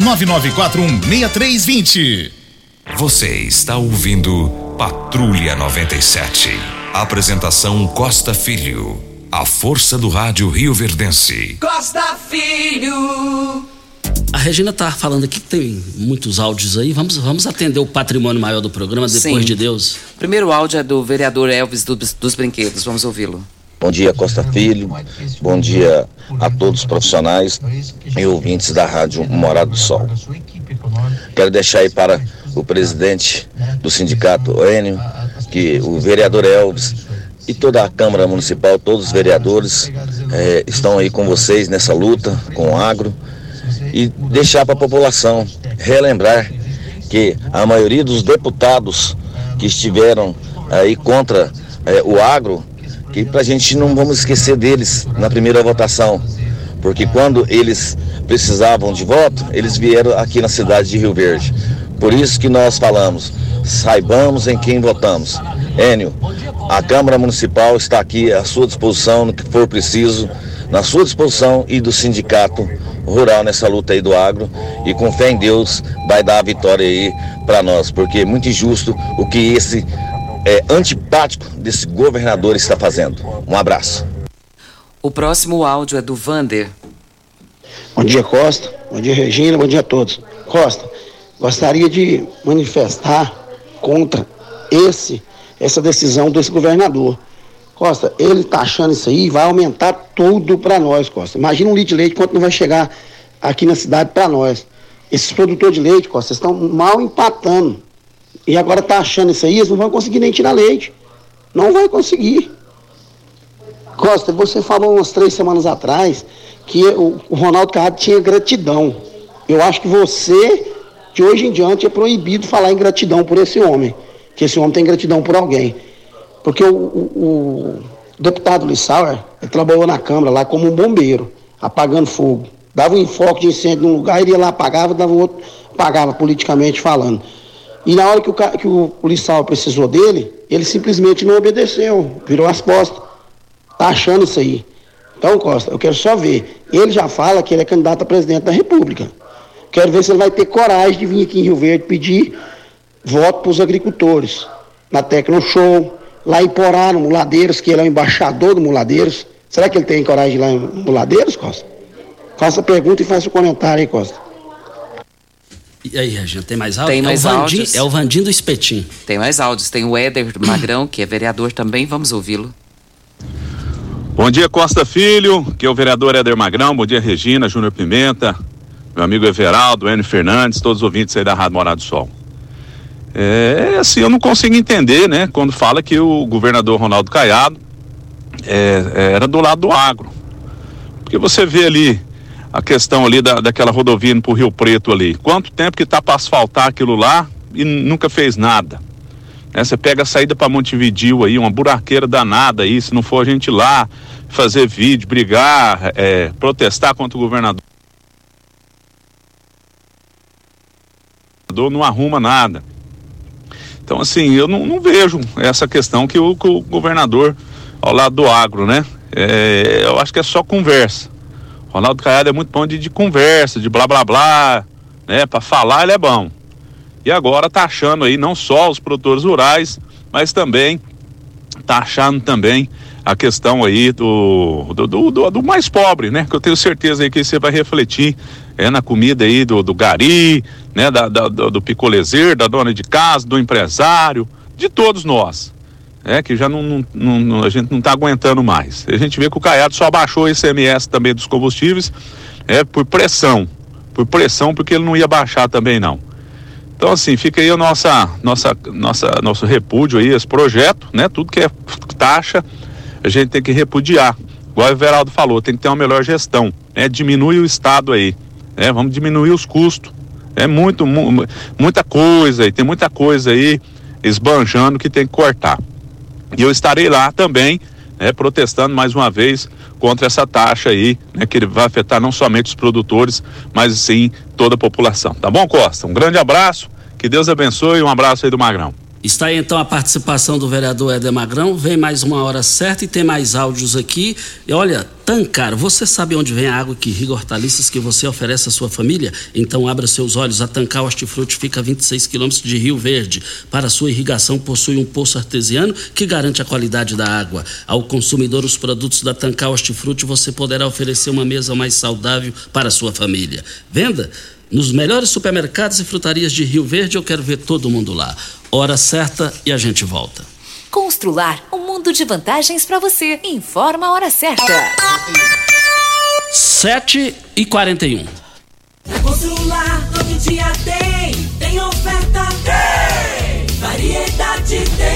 99416320. Você está ouvindo Patrulha 97. Apresentação Costa Filho. A força do rádio Rio Verdense. Costa Filho. A Regina tá falando aqui que tem muitos áudios aí. Vamos, vamos atender o patrimônio maior do programa, depois Sim. de Deus. O primeiro áudio é do vereador Elvis dos, dos Brinquedos. Vamos ouvi-lo. Bom dia, Costa Filho. Bom dia a todos os profissionais e ouvintes da Rádio Morado do Sol. Quero deixar aí para o presidente do sindicato Enio, que o vereador Elvis e toda a Câmara Municipal, todos os vereadores eh, estão aí com vocês nessa luta com o agro e deixar para a população relembrar que a maioria dos deputados que estiveram aí contra eh, o agro que para a gente não vamos esquecer deles na primeira votação, porque quando eles precisavam de voto, eles vieram aqui na cidade de Rio Verde. Por isso que nós falamos, saibamos em quem votamos. Enio, a Câmara Municipal está aqui à sua disposição no que for preciso, na sua disposição e do sindicato rural nessa luta aí do agro e com fé em Deus vai dar a vitória aí para nós, porque é muito injusto o que esse é, antipático desse governador está fazendo. Um abraço. O próximo áudio é do Vander. Bom dia, Costa. Bom dia, Regina. Bom dia a todos. Costa, gostaria de manifestar contra esse essa decisão desse governador. Costa, ele tá achando isso aí, vai aumentar tudo para nós, Costa. Imagina um litro de leite, quanto não vai chegar aqui na cidade para nós. Esses produtores de leite, Costa, estão mal empatando. E agora tá achando isso aí, eles não vão conseguir nem tirar leite. Não vai conseguir. Costa, você falou umas três semanas atrás que o, Ronaldo Caiado tinha gratidão. Eu acho que você, de hoje em diante, é proibido falar em gratidão por esse homem. Que esse homem tem gratidão por alguém. Porque o, o, o deputado Lissauer, trabalhou na Câmara lá como um bombeiro, apagando fogo. Dava um enfoque de incêndio num lugar, ele ia lá, apagava, dava outro, apagava politicamente falando. E na hora que o, que o, Lissauer precisou dele, ele simplesmente não obedeceu, virou as costas. Tá achando isso aí. Então, Costa, eu quero só ver. Ele já fala que ele é candidato a presidente da República. Quero ver se ele vai ter coragem de vir aqui em Rio Verde pedir voto para os agricultores. Na Tecno Show, lá em Porá, no Muladeiros, que ele é o embaixador do Muladeiros. Será que ele tem coragem lá em Muladeiros, Costa? Faça a pergunta e faça o comentário aí, Costa. E aí, Regina, tem mais áudio? Tem mais é o Vandim, áudios? É o Vandim do Espetim. Tem mais áudios. Tem o Éder Magrão, que é vereador também. Vamos ouvi-lo. Bom dia, Costa Filho, que é o vereador Éder Magrão, bom dia, Regina, Júnior Pimenta, meu amigo Everaldo, Enio Fernandes, todos os ouvintes aí da Rádio Morado do Sol. É, assim, eu não consigo entender, né, quando fala que o governador Ronaldo Caiado é, é, era do lado do agro. Porque você vê ali a questão ali da, daquela rodovia indo Rio Preto ali. Quanto tempo que tá para asfaltar aquilo lá e nunca fez nada. Né, Você pega a saída para Montevidil aí, uma buraqueira danada aí, se não for a gente lá fazer vídeo, brigar, é, protestar contra o governador. Não arruma nada. Então, assim, eu não, não vejo essa questão que o, que o governador ao lado do agro, né? É, eu acho que é só conversa. Ronaldo Caiado é muito bom de, de conversa, de blá blá blá, né? Para falar ele é bom. E agora tá achando aí não só os produtores rurais, mas também tá achando também a questão aí do do, do, do, do mais pobre, né? Que eu tenho certeza aí que você vai refletir é na comida aí do, do gari, né? Da, da, do, picolezeiro, da dona de casa, do empresário, de todos nós. É, que já não, não, não- a gente não está aguentando mais. A gente vê que o Caiado só abaixou o ICMS também dos combustíveis, é por pressão. Por pressão, porque ele não ia baixar também não. Então, assim, fica aí a nossa, nossa, nossa, nosso repúdio aí, esse projeto, né? Tudo que é taxa, a gente tem que repudiar. Igual o Everaldo falou, tem que ter uma melhor gestão, né? Diminui o Estado aí, né? Vamos diminuir os custos. É muito, mu- muita coisa aí, tem muita coisa aí esbanjando que tem que cortar. E eu estarei lá também, né, protestando mais uma vez contra essa taxa aí, né, que vai afetar não somente os produtores, mas sim toda a população. Tá bom, Costa? Um grande abraço, que Deus abençoe e um abraço aí do Magrão. Está aí então a participação do vereador Éder Magrão. Vem mais uma hora certa e tem mais áudios aqui. E olha, Tancar, você sabe onde vem a água que irriga hortaliças que você oferece à sua família? Então abra seus olhos. A Tancar Hortifruti fica a 26 quilômetros de Rio Verde. Para sua irrigação, possui um poço artesiano que garante a qualidade da água. Ao consumidor, os produtos da Tancar Hortifruti, você poderá oferecer uma mesa mais saudável para a sua família. Venda? Nos melhores supermercados e frutarias de Rio Verde, eu quero ver todo mundo lá. Hora certa e a gente volta. Constrular um mundo de vantagens para você. Informa a hora certa. 7 e 41. Na Constrular todo dia tem, tem oferta tem, variedade tem.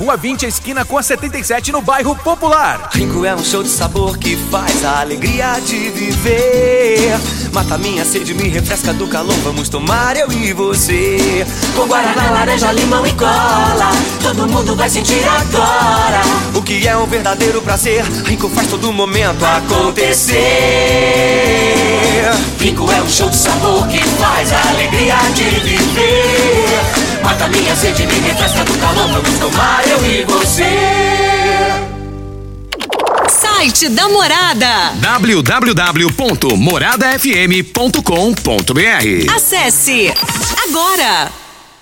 Rua 20, esquina com a 77, no bairro Popular. Rico é um show de sabor que faz a alegria de viver. Mata minha sede, me refresca do calor. Vamos tomar eu e você. Com guaraná, laranja, limão e cola. Todo mundo vai sentir agora. O que é um verdadeiro prazer. Rico faz todo momento acontecer. Rico é um show de sabor que faz a alegria de viver. Mata minha sede, me refresca do calor. Vamos tomar eu e você. Site da Morada. www.moradafm.com.br Acesse agora.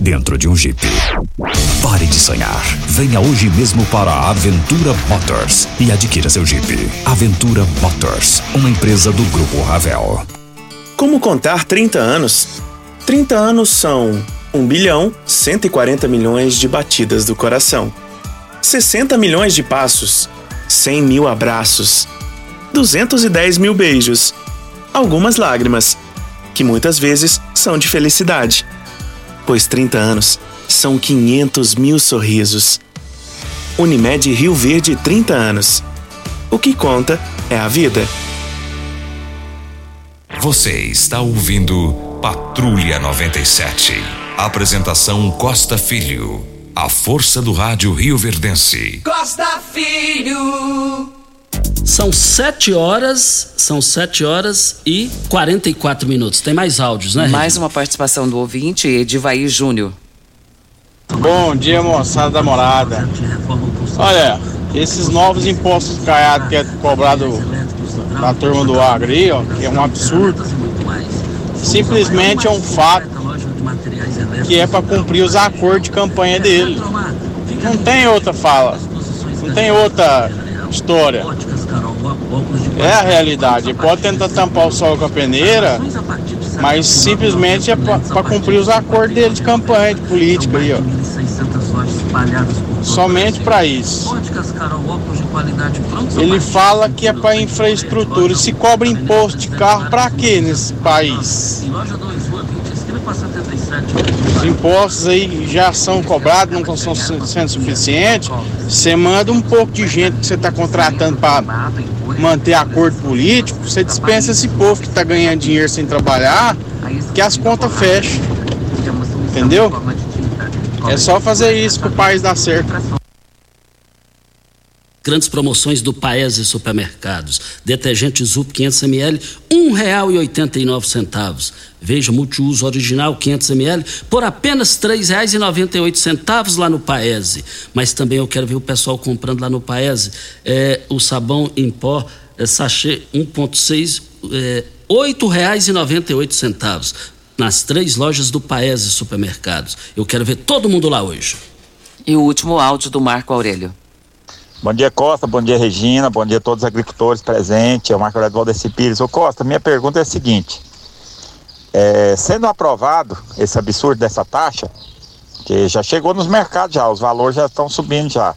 dentro de um Jeep. Pare de sonhar. Venha hoje mesmo para a Aventura Motors e adquira seu Jeep. Aventura Motors, uma empresa do Grupo Ravel. Como contar 30 anos? 30 anos são 1 bilhão 140 milhões de batidas do coração, 60 milhões de passos, 100 mil abraços, 210 mil beijos, algumas lágrimas, que muitas vezes são de felicidade, pois 30 anos são 500 mil sorrisos. Unimed Rio Verde 30 anos. O que conta é a vida. Você está ouvindo Patrulha 97. Apresentação Costa Filho. A força do rádio Rio Verdense. Costa Filho. São sete horas, são sete horas e 44 minutos. Tem mais áudios, né? Mais uma participação do ouvinte, Edivaí Júnior. Bom dia, moçada da morada. Olha, esses novos impostos caiados que é cobrado da turma do agro aí, ó, que é um absurdo. Simplesmente é um fato que é para cumprir os acordos de campanha dele. Não tem outra fala, não tem outra história. É a realidade. Pode tentar tampar o sol com a peneira, mas simplesmente é para cumprir os acordos dele de campanha, de política aí, ó. Somente para isso. Ele fala que é para infraestrutura. E se cobra imposto de carro para quê nesse país? Os impostos aí já são cobrados, não estão sendo suficientes. Você manda um pouco de gente que você está contratando para manter acordo político, você dispensa esse povo que está ganhando dinheiro sem trabalhar, que as contas fecham. Entendeu? É só fazer isso que o país dá certo. Grandes promoções do Paese Supermercados. Detergente Zup 500 ml, um real e oitenta e nove centavos. Veja multiuso original 500 ml por apenas oito centavos lá no Paese. Mas também eu quero ver o pessoal comprando lá no Paese é, o sabão em pó é, sachê 1.6 é, oito centavos. nas três lojas do Paese Supermercados. Eu quero ver todo mundo lá hoje. E o último áudio do Marco Aurélio. Bom dia, Costa. Bom dia, Regina. Bom dia a todos os agricultores presentes. É o Marco Aurélio Valdeci Pires. Ô, Costa, minha pergunta é a seguinte. É, sendo aprovado esse absurdo dessa taxa, que já chegou nos mercados já, os valores já estão subindo já,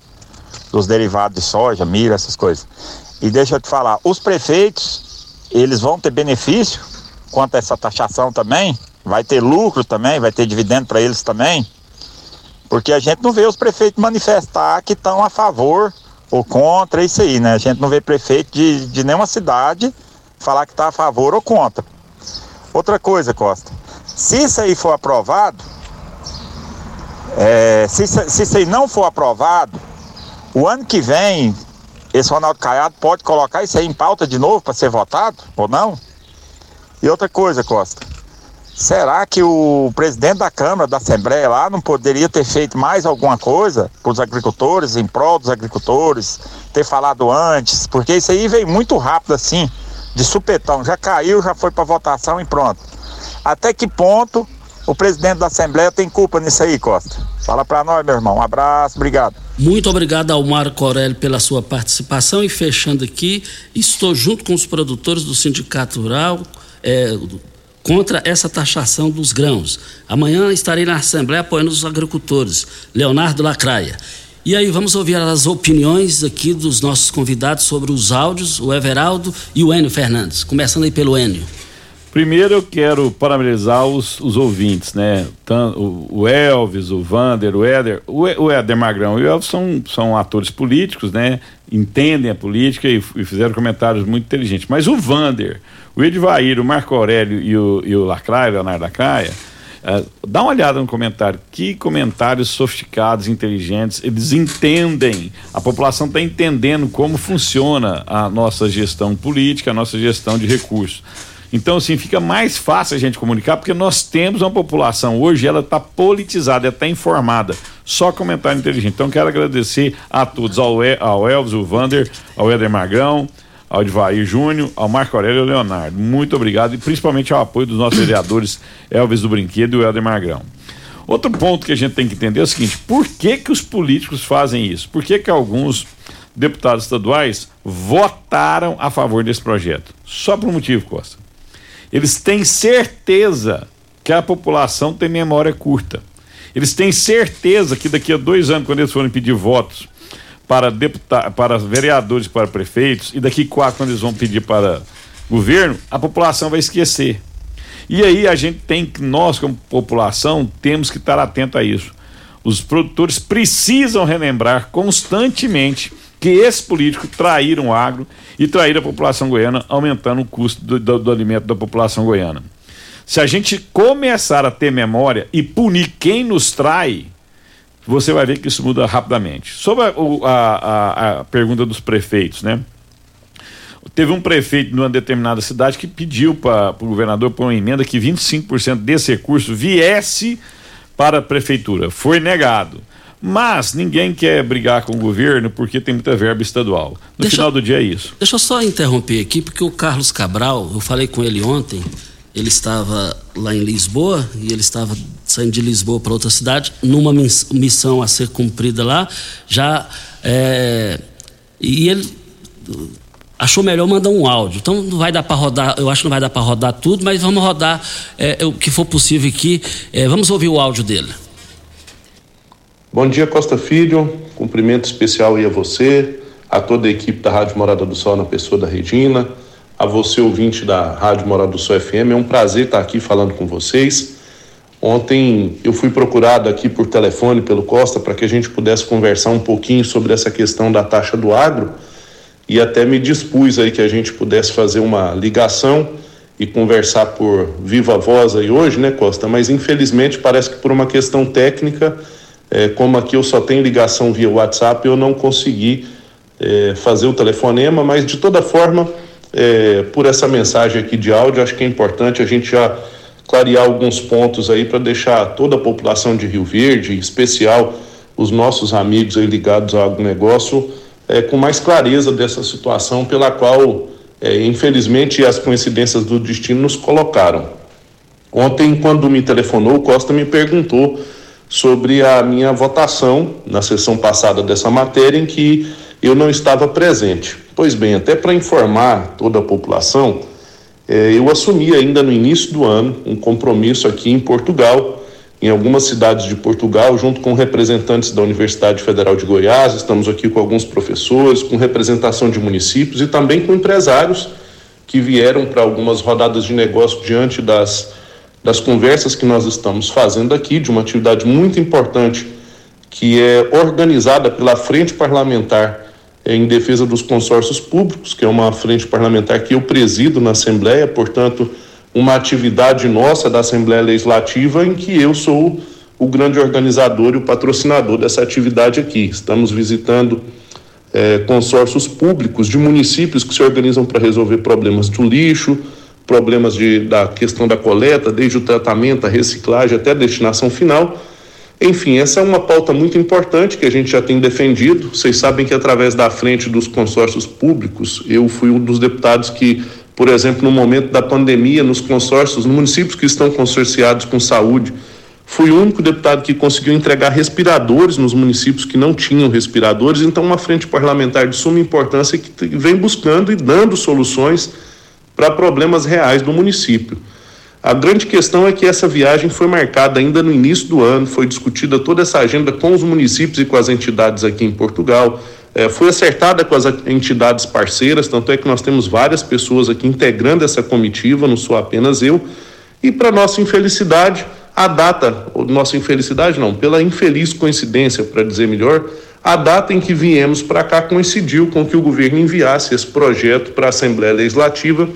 dos derivados de soja, milho, essas coisas. E deixa eu te falar, os prefeitos, eles vão ter benefício quanto a essa taxação também? Vai ter lucro também? Vai ter dividendo para eles também? Porque a gente não vê os prefeitos manifestar que estão a favor ou contra isso aí, né? A gente não vê prefeito de, de nenhuma cidade falar que está a favor ou contra. Outra coisa, Costa, se isso aí for aprovado, é, se, se isso aí não for aprovado, o ano que vem, esse Ronaldo Caiado pode colocar isso aí em pauta de novo para ser votado ou não? E outra coisa, Costa, será que o presidente da Câmara, da Assembleia lá, não poderia ter feito mais alguma coisa para os agricultores, em prol dos agricultores, ter falado antes? Porque isso aí veio muito rápido assim de supetão, já caiu, já foi para votação e pronto. Até que ponto o presidente da Assembleia tem culpa nisso aí, Costa? Fala para nós, meu irmão. Um abraço, obrigado. Muito obrigado ao Marco Aurélio pela sua participação e fechando aqui, estou junto com os produtores do Sindicato Rural é, contra essa taxação dos grãos. Amanhã estarei na Assembleia apoiando os agricultores. Leonardo Lacraia. E aí vamos ouvir as opiniões aqui dos nossos convidados sobre os áudios, o Everaldo e o Enio Fernandes. Começando aí pelo Enio. Primeiro eu quero parabenizar os, os ouvintes, né? O, Elvis, o Vander, o Éder. O, Éder Magrão e o Elvis são, são atores políticos, né? Entendem a política e, e fizeram comentários muito inteligentes. Mas o Vander, o Edvair, o Marco Aurélio e o, e o Lacraia, Leonardo Lacraia, Uh, dá uma olhada no comentário. Que comentários sofisticados, inteligentes. Eles entendem, a população está entendendo como funciona a nossa gestão política, a nossa gestão de recursos. Então, assim, fica mais fácil a gente comunicar, porque nós temos uma população hoje, ela está politizada, ela está informada. Só comentário inteligente. Então, quero agradecer a todos, ao, ao Elvis, o Vander, ao Eder Magrão, ao Edvair Júnior, ao Marco Aurélio e ao Leonardo. Muito obrigado e principalmente ao apoio dos nossos vereadores Elvis do Brinquedo e o Helder Magrão. Outro ponto que a gente tem que entender é o seguinte: por que, que os políticos fazem isso? Por que, que alguns deputados estaduais votaram a favor desse projeto? Só por um motivo, Costa. Eles têm certeza que a população tem memória curta. Eles têm certeza que daqui a dois anos, quando eles forem pedir votos para deputados, para vereadores, para prefeitos, e daqui quatro, quando eles vão pedir para governo, a população vai esquecer. E aí a gente tem que, nós como população, temos que estar atento a isso. Os produtores precisam relembrar constantemente que esses políticos traíram o agro e traíram a população goiana, aumentando o custo do, do, do alimento da população goiana. Se a gente começar a ter memória e punir quem nos trai, você vai ver que isso muda rapidamente. Sobre a, a, a pergunta dos prefeitos, né? Teve um prefeito numa determinada cidade que pediu para o governador por uma emenda que 25% desse recurso viesse para a prefeitura. Foi negado. Mas ninguém quer brigar com o governo porque tem muita verba estadual. No deixa, final do dia é isso. Deixa eu só interromper aqui, porque o Carlos Cabral, eu falei com ele ontem, ele estava lá em Lisboa e ele estava saindo de Lisboa para outra cidade, numa missão a ser cumprida lá, já. É, e ele achou melhor mandar um áudio. Então não vai dar para rodar, eu acho que não vai dar para rodar tudo, mas vamos rodar é, o que for possível aqui. É, vamos ouvir o áudio dele. Bom dia, Costa Filho. Cumprimento especial aí a você, a toda a equipe da Rádio Morada do Sol, na pessoa da Regina a você, ouvinte da Rádio Moral do Sul FM. É um prazer estar aqui falando com vocês. Ontem eu fui procurado aqui por telefone pelo Costa para que a gente pudesse conversar um pouquinho sobre essa questão da taxa do agro e até me dispus aí que a gente pudesse fazer uma ligação e conversar por viva voz aí hoje, né, Costa? Mas infelizmente parece que por uma questão técnica, é, como aqui eu só tenho ligação via WhatsApp, eu não consegui é, fazer o telefonema, mas de toda forma é, por essa mensagem aqui de áudio. Acho que é importante a gente já clarear alguns pontos aí para deixar toda a população de Rio Verde, em especial os nossos amigos ligados ao agronegócio, é, com mais clareza dessa situação pela qual, é, infelizmente, as coincidências do destino nos colocaram. Ontem, quando me telefonou, o Costa me perguntou sobre a minha votação na sessão passada dessa matéria em que eu não estava presente. Pois bem, até para informar toda a população, eh, eu assumi ainda no início do ano um compromisso aqui em Portugal, em algumas cidades de Portugal, junto com representantes da Universidade Federal de Goiás, estamos aqui com alguns professores, com representação de municípios e também com empresários que vieram para algumas rodadas de negócio diante das das conversas que nós estamos fazendo aqui, de uma atividade muito importante que é organizada pela Frente Parlamentar em Defesa dos Consórcios Públicos, que é uma frente parlamentar que eu presido na Assembleia, portanto, uma atividade nossa da Assembleia Legislativa em que eu sou o grande organizador e o patrocinador dessa atividade aqui. Estamos visitando eh, consórcios públicos de municípios que se organizam para resolver problemas do lixo, problemas de, da questão da coleta, desde o tratamento, a reciclagem até a destinação final. Enfim, essa é uma pauta muito importante que a gente já tem defendido. Vocês sabem que através da frente dos consórcios públicos, eu fui um dos deputados que, por exemplo, no momento da pandemia, nos consórcios, nos municípios que estão consorciados com saúde, fui o único deputado que conseguiu entregar respiradores nos municípios que não tinham respiradores. Então, uma frente parlamentar de suma importância que vem buscando e dando soluções para problemas reais do município. A grande questão é que essa viagem foi marcada ainda no início do ano, foi discutida toda essa agenda com os municípios e com as entidades aqui em Portugal, é, foi acertada com as entidades parceiras, tanto é que nós temos várias pessoas aqui integrando essa comitiva, não sou apenas eu, e para nossa infelicidade, a data, nossa infelicidade não, pela infeliz coincidência, para dizer melhor, a data em que viemos para cá coincidiu com que o governo enviasse esse projeto para a Assembleia Legislativa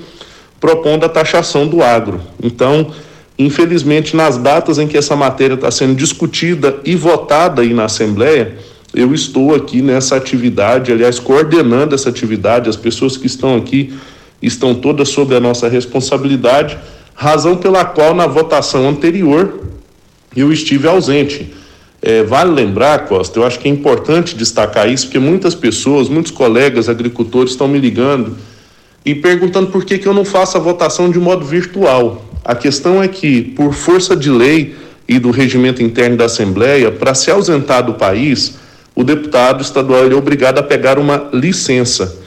propondo a taxação do agro. Então, infelizmente, nas datas em que essa matéria está sendo discutida e votada aí na Assembleia, eu estou aqui nessa atividade, aliás, coordenando essa atividade, as pessoas que estão aqui estão todas sob a nossa responsabilidade, razão pela qual na votação anterior eu estive ausente. É, vale lembrar, Costa, eu acho que é importante destacar isso, porque muitas pessoas, muitos colegas agricultores estão me ligando e perguntando por que, que eu não faço a votação de modo virtual. A questão é que, por força de lei e do regimento interno da Assembleia, para se ausentar do país, o deputado estadual é obrigado a pegar uma licença.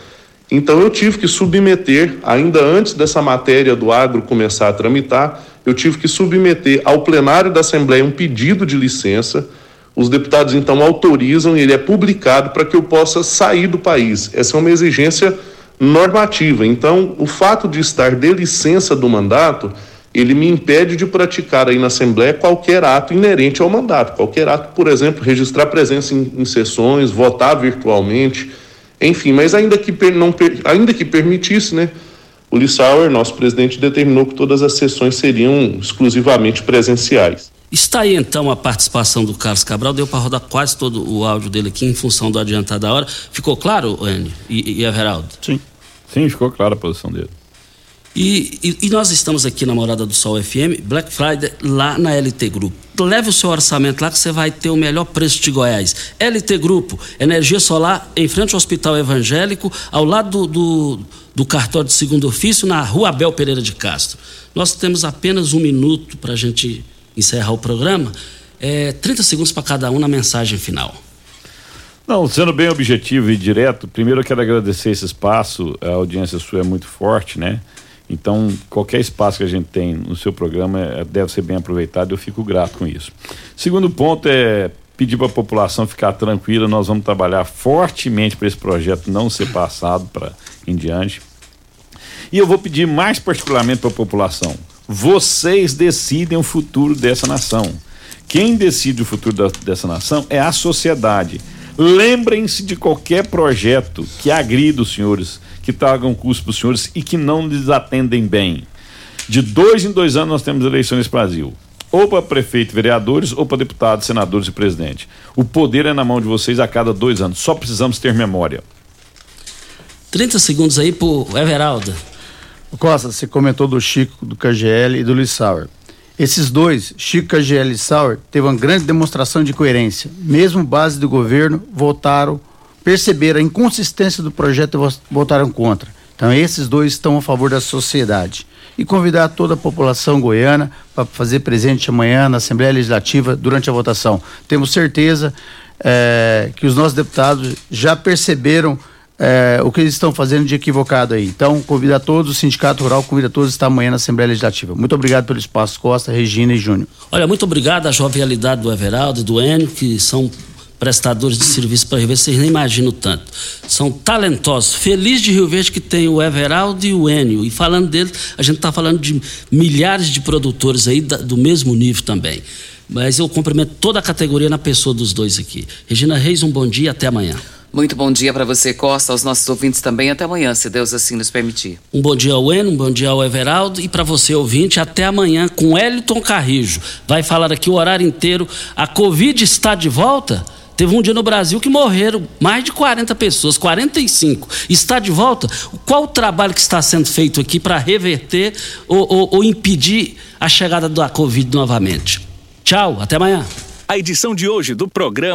Então eu tive que submeter, ainda antes dessa matéria do agro começar a tramitar, eu tive que submeter ao plenário da Assembleia um pedido de licença os deputados então autorizam e ele é publicado para que eu possa sair do país. Essa é uma exigência normativa. Então, o fato de estar de licença do mandato, ele me impede de praticar aí na Assembleia qualquer ato inerente ao mandato. Qualquer ato, por exemplo, registrar presença em, em sessões, votar virtualmente, enfim. Mas ainda que, não, ainda que permitisse, né? O Lissauer, nosso presidente, determinou que todas as sessões seriam exclusivamente presenciais. Está aí então a participação do Carlos Cabral, deu para rodar quase todo o áudio dele aqui em função do adiantado da hora. Ficou claro, Anne e, e Everaldo? Sim. Sim, ficou clara a posição dele. E, e, e, nós estamos aqui na Morada do Sol FM, Black Friday, lá na LT Grupo. Leve o seu orçamento lá que você vai ter o melhor preço de Goiás. LT Grupo, energia solar em frente ao Hospital Evangélico, ao lado do, do, do cartório de segundo ofício, na rua Abel Pereira de Castro. Nós temos apenas um minuto para a gente encerrar o programa, é, 30 segundos para cada um na mensagem final. Não, sendo bem objetivo e direto, primeiro eu quero agradecer esse espaço, a audiência sua é muito forte, né? Então, qualquer espaço que a gente tem no seu programa é, deve ser bem aproveitado, eu fico grato com isso. Segundo ponto é pedir para a população ficar tranquila, nós vamos trabalhar fortemente para esse projeto não ser passado para em diante. E eu vou pedir mais particularmente para a população, vocês decidem o futuro dessa nação. Quem decide o futuro da, dessa nação é a sociedade. Lembrem-se de qualquer projeto que agrida os senhores, que tragam custo para os senhores e que não lhes atendem bem. De dois em dois anos nós temos eleições no Brasil. Ou para prefeito, vereadores, ou para deputados, senadores e presidente. O poder é na mão de vocês a cada dois anos. Só precisamos ter memória. 30 segundos aí pro Everaldo. Costa, você comentou do Chico, do KGL e do Lissauer. Esses dois, Chico, KGL e Lissauer, teve uma grande demonstração de coerência. Mesmo base do governo, votaram, perceberam a inconsistência do projeto e votaram contra. Então, esses dois estão a favor da sociedade. E convidar toda a população goiana para fazer presente amanhã na Assembleia Legislativa durante a votação. Temos certeza é, que os nossos deputados já perceberam é, o que eles estão fazendo de equivocado aí. Então, convida todos, o Sindicato Rural convida todos a estar amanhã na Assembleia Legislativa. Muito obrigado pelo espaço, Costa, Regina e Júnior. Olha, muito obrigado à jovialidade do Everaldo e do Enio, que são prestadores de serviço para Rio Verde, vocês nem imaginam tanto. São talentosos. Feliz de Rio Verde que tem o Everaldo e o Enio. E falando deles, a gente está falando de milhares de produtores aí do mesmo nível também. Mas eu cumprimento toda a categoria na pessoa dos dois aqui. Regina Reis, um bom dia, até amanhã. Muito bom dia para você, Costa, aos nossos ouvintes também. Até amanhã, se Deus assim nos permitir. Um bom dia ao Enio, um bom dia ao Everaldo e para você, ouvinte, até amanhã com Eliton Carrijo. Vai falar aqui o horário inteiro. A Covid está de volta? Teve um dia no Brasil que morreram mais de 40 pessoas, 45. Está de volta? Qual o trabalho que está sendo feito aqui para reverter ou, ou, ou impedir a chegada da Covid novamente? Tchau, até amanhã. A edição de hoje do programa